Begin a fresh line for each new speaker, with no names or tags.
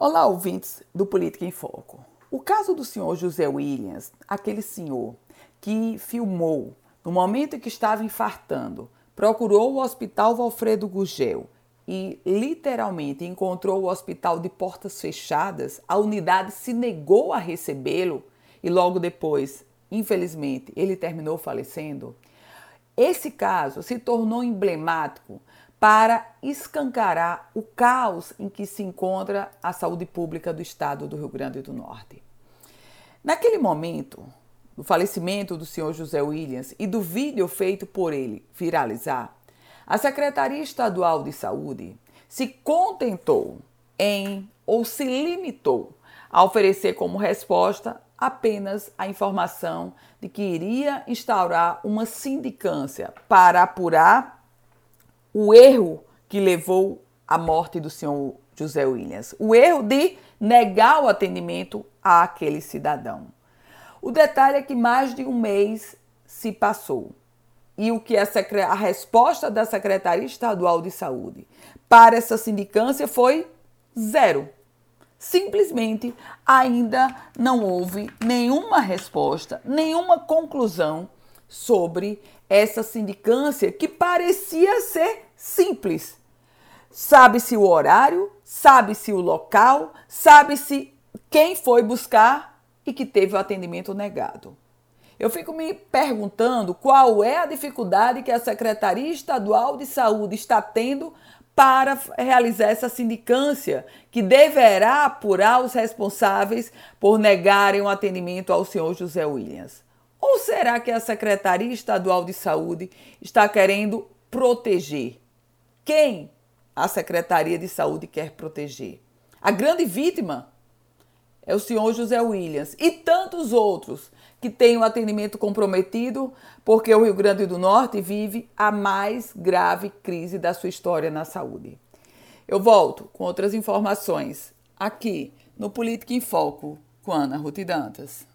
Olá, ouvintes do Política em Foco. O caso do senhor José Williams, aquele senhor que filmou no momento em que estava infartando, procurou o Hospital Valfredo Gugel e literalmente encontrou o hospital de portas fechadas, a unidade se negou a recebê-lo e logo depois, infelizmente, ele terminou falecendo. Esse caso se tornou emblemático para escancarar o caos em que se encontra a saúde pública do estado do Rio Grande do Norte. Naquele momento, do falecimento do senhor José Williams e do vídeo feito por ele viralizar, a Secretaria Estadual de Saúde se contentou em ou se limitou a oferecer como resposta apenas a informação de que iria instaurar uma sindicância para apurar o erro que levou à morte do senhor José Williams, o erro de negar o atendimento àquele cidadão. O detalhe é que mais de um mês se passou e o que a, a resposta da Secretaria Estadual de Saúde para essa sindicância foi zero. Simplesmente ainda não houve nenhuma resposta, nenhuma conclusão sobre essa sindicância que parecia ser simples. Sabe-se o horário, sabe-se o local, sabe-se quem foi buscar e que teve o atendimento negado. Eu fico me perguntando qual é a dificuldade que a Secretaria Estadual de Saúde está tendo para realizar essa sindicância, que deverá apurar os responsáveis por negarem o atendimento ao senhor José Williams. Será que a Secretaria Estadual de Saúde está querendo proteger? Quem a Secretaria de Saúde quer proteger? A grande vítima é o senhor José Williams e tantos outros que têm o atendimento comprometido porque o Rio Grande do Norte vive a mais grave crise da sua história na saúde. Eu volto com outras informações aqui no Política em Foco com Ana Ruth Dantas.